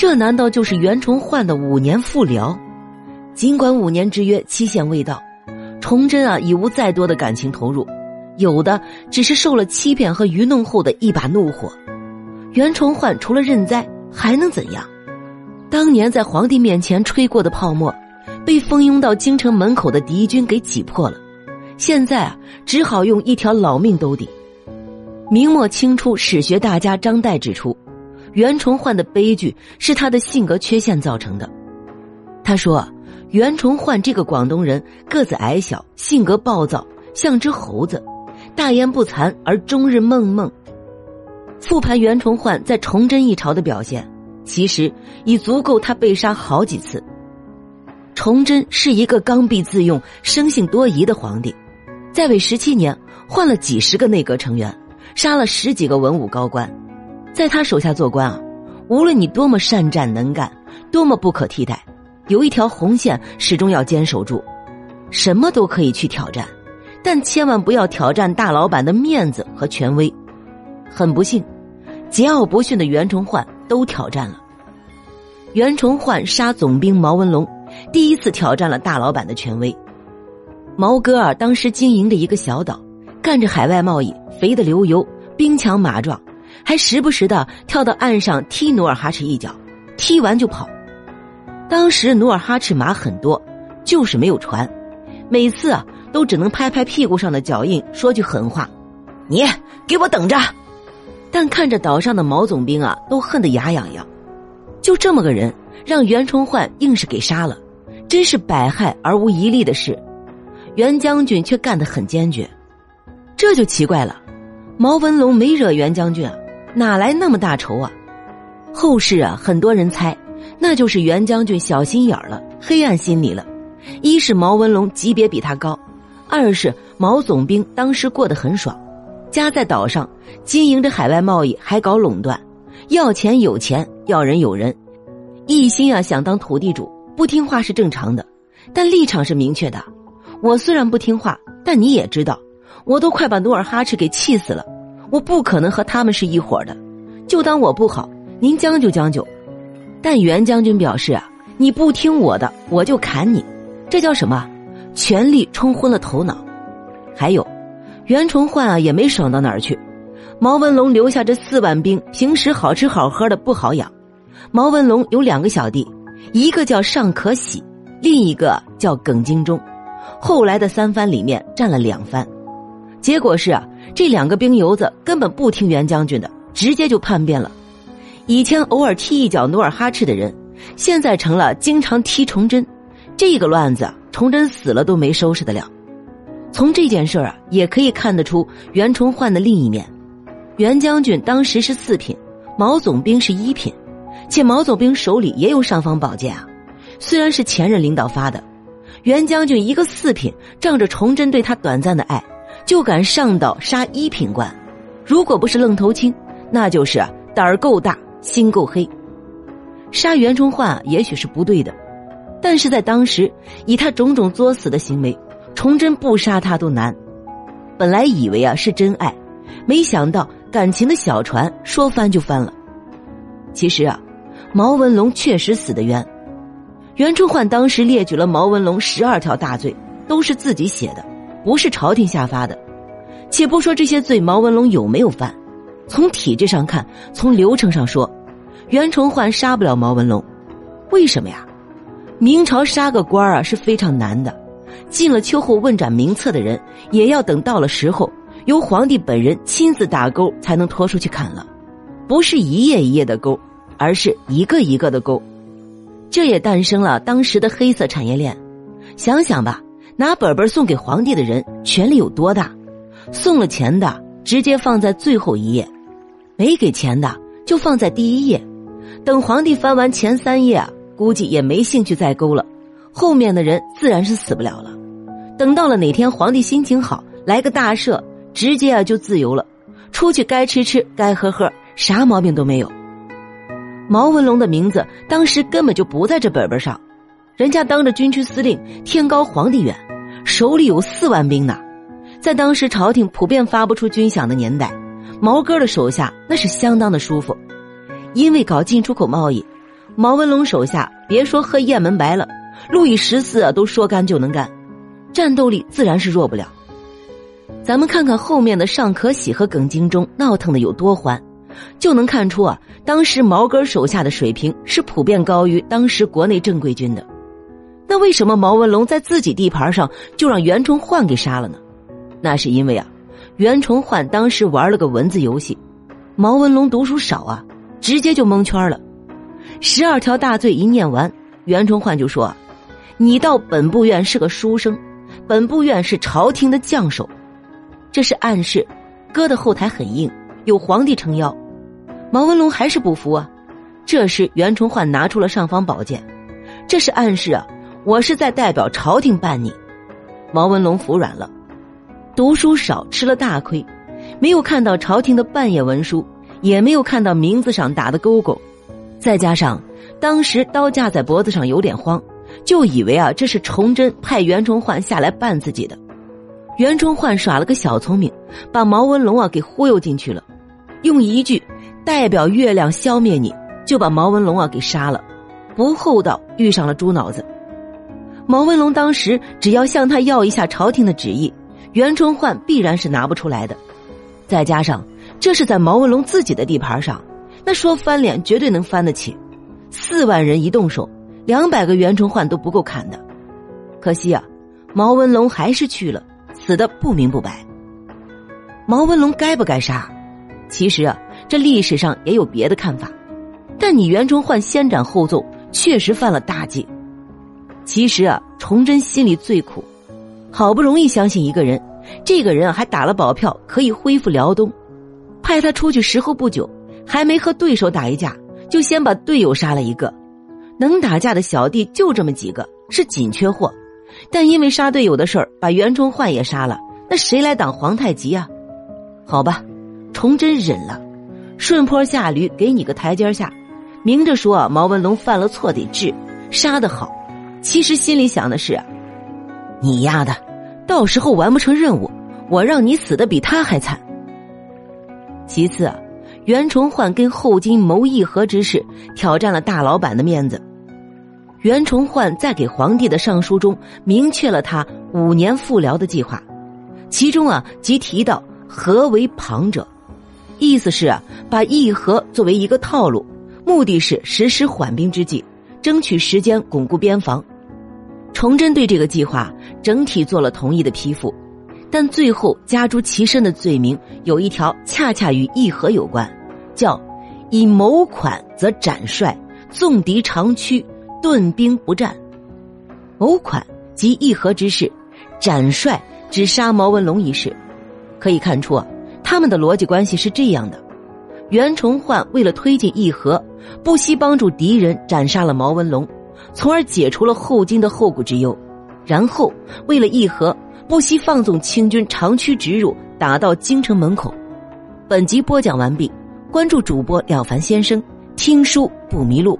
这难道就是袁崇焕的五年复辽？尽管五年之约期限未到，崇祯啊已无再多的感情投入，有的只是受了欺骗和愚弄后的一把怒火。袁崇焕除了认栽，还能怎样？当年在皇帝面前吹过的泡沫，被蜂拥到京城门口的敌军给挤破了。现在啊，只好用一条老命兜底。明末清初史学大家张岱指出，袁崇焕的悲剧是他的性格缺陷造成的。他说，袁崇焕这个广东人个子矮小，性格暴躁，像只猴子，大言不惭而终日梦梦。复盘袁崇焕在崇祯一朝的表现。其实已足够他被杀好几次。崇祯是一个刚愎自用、生性多疑的皇帝，在位十七年，换了几十个内阁成员，杀了十几个文武高官，在他手下做官啊，无论你多么善战能干，多么不可替代，有一条红线始终要坚守住，什么都可以去挑战，但千万不要挑战大老板的面子和权威。很不幸，桀骜不驯的袁崇焕。都挑战了。袁崇焕杀总兵毛文龙，第一次挑战了大老板的权威。毛哥儿当时经营着一个小岛，干着海外贸易，肥得流油，兵强马壮，还时不时的跳到岸上踢努尔哈赤一脚，踢完就跑。当时努尔哈赤马很多，就是没有船，每次啊都只能拍拍屁股上的脚印，说句狠话：“你给我等着。”但看着岛上的毛总兵啊，都恨得牙痒痒。就这么个人，让袁崇焕硬是给杀了，真是百害而无一利的事。袁将军却干得很坚决，这就奇怪了。毛文龙没惹袁将军啊，哪来那么大仇啊？后世啊，很多人猜，那就是袁将军小心眼了，黑暗心理了。一是毛文龙级别比他高，二是毛总兵当时过得很爽。家在岛上，经营着海外贸易，还搞垄断，要钱有钱，要人有人，一心啊想当土地主，不听话是正常的，但立场是明确的。我虽然不听话，但你也知道，我都快把努尔哈赤给气死了，我不可能和他们是一伙的，就当我不好，您将就将就。但袁将军表示啊，你不听我的，我就砍你，这叫什么？权力冲昏了头脑。还有。袁崇焕啊，也没爽到哪儿去。毛文龙留下这四万兵，平时好吃好喝的不好养。毛文龙有两个小弟，一个叫尚可喜，另一个叫耿精忠。后来的三番里面占了两番，结果是啊，这两个兵油子根本不听袁将军的，直接就叛变了。以前偶尔踢一脚努尔哈赤的人，现在成了经常踢崇祯。这个乱子，崇祯死了都没收拾得了。从这件事啊，也可以看得出袁崇焕的另一面。袁将军当时是四品，毛总兵是一品，且毛总兵手里也有尚方宝剑啊。虽然是前任领导发的，袁将军一个四品，仗着崇祯对他短暂的爱，就敢上岛杀一品官。如果不是愣头青，那就是胆儿够大，心够黑。杀袁崇焕也许是不对的，但是在当时，以他种种作死的行为。崇祯不杀他都难，本来以为啊是真爱，没想到感情的小船说翻就翻了。其实啊，毛文龙确实死的冤。袁崇焕当时列举了毛文龙十二条大罪，都是自己写的，不是朝廷下发的。且不说这些罪毛文龙有没有犯，从体制上看，从流程上说，袁崇焕杀不了毛文龙。为什么呀？明朝杀个官啊是非常难的。进了秋后问斩名册的人，也要等到了时候，由皇帝本人亲自打钩才能拖出去砍了，不是一页一页的勾，而是一个一个的勾。这也诞生了当时的黑色产业链。想想吧，拿本本送给皇帝的人权力有多大？送了钱的直接放在最后一页，没给钱的就放在第一页。等皇帝翻完前三页啊，估计也没兴趣再勾了。后面的人自然是死不了了。等到了哪天皇帝心情好，来个大赦，直接啊就自由了，出去该吃吃，该喝喝，啥毛病都没有。毛文龙的名字当时根本就不在这本本上，人家当着军区司令，天高皇帝远，手里有四万兵呢。在当时朝廷普遍发不出军饷的年代，毛哥的手下那是相当的舒服，因为搞进出口贸易，毛文龙手下别说喝雁门白了，路易十四啊都说干就能干，战斗力自然是弱不了。咱们看看后面的尚可喜和耿精忠闹腾的有多欢，就能看出啊，当时毛哥手下的水平是普遍高于当时国内正规军的。那为什么毛文龙在自己地盘上就让袁崇焕给杀了呢？那是因为啊，袁崇焕当时玩了个文字游戏，毛文龙读书少啊，直接就蒙圈了。十二条大罪一念完，袁崇焕就说：“你到本部院是个书生，本部院是朝廷的将手。”这是暗示，哥的后台很硬，有皇帝撑腰。毛文龙还是不服啊。这时袁崇焕拿出了尚方宝剑，这是暗示啊，我是在代表朝廷办你。毛文龙服软了，读书少吃了大亏，没有看到朝廷的半页文书，也没有看到名字上打的勾勾，再加上当时刀架在脖子上有点慌，就以为啊这是崇祯派袁崇焕下来办自己的。袁崇焕耍了个小聪明，把毛文龙啊给忽悠进去了，用一句“代表月亮消灭你”，就把毛文龙啊给杀了，不厚道遇上了猪脑子。毛文龙当时只要向他要一下朝廷的旨意，袁崇焕必然是拿不出来的。再加上这是在毛文龙自己的地盘上，那说翻脸绝对能翻得起。四万人一动手，两百个袁崇焕都不够砍的。可惜啊，毛文龙还是去了。死的不明不白。毛文龙该不该杀？其实啊，这历史上也有别的看法。但你袁崇焕先斩后奏，确实犯了大忌。其实啊，崇祯心里最苦，好不容易相信一个人，这个人还打了保票，可以恢复辽东，派他出去时候不久，还没和对手打一架，就先把队友杀了一个。能打架的小弟就这么几个，是紧缺货。但因为杀队友的事儿，把袁崇焕也杀了，那谁来挡皇太极啊？好吧，崇祯忍了，顺坡下驴，给你个台阶下，明着说毛文龙犯了错得治，杀得好，其实心里想的是，你丫的，到时候完不成任务，我让你死的比他还惨。其次啊，袁崇焕跟后金谋议和之事，挑战了大老板的面子。袁崇焕在给皇帝的上书中明确了他五年复辽的计划，其中啊即提到和为旁者，意思是啊把议和作为一个套路，目的是实施缓兵之计，争取时间巩固边防。崇祯对这个计划整体做了同意的批复，但最后加诸其身的罪名有一条恰恰与议和有关，叫以谋款则斩帅，纵敌长驱。顿兵不战，谋款及议和之事，斩帅指杀毛文龙一事，可以看出啊，他们的逻辑关系是这样的：袁崇焕为了推进议和，不惜帮助敌人斩杀了毛文龙，从而解除了后金的后顾之忧；然后为了议和，不惜放纵清军长驱直入，打到京城门口。本集播讲完毕，关注主播了凡先生，听书不迷路。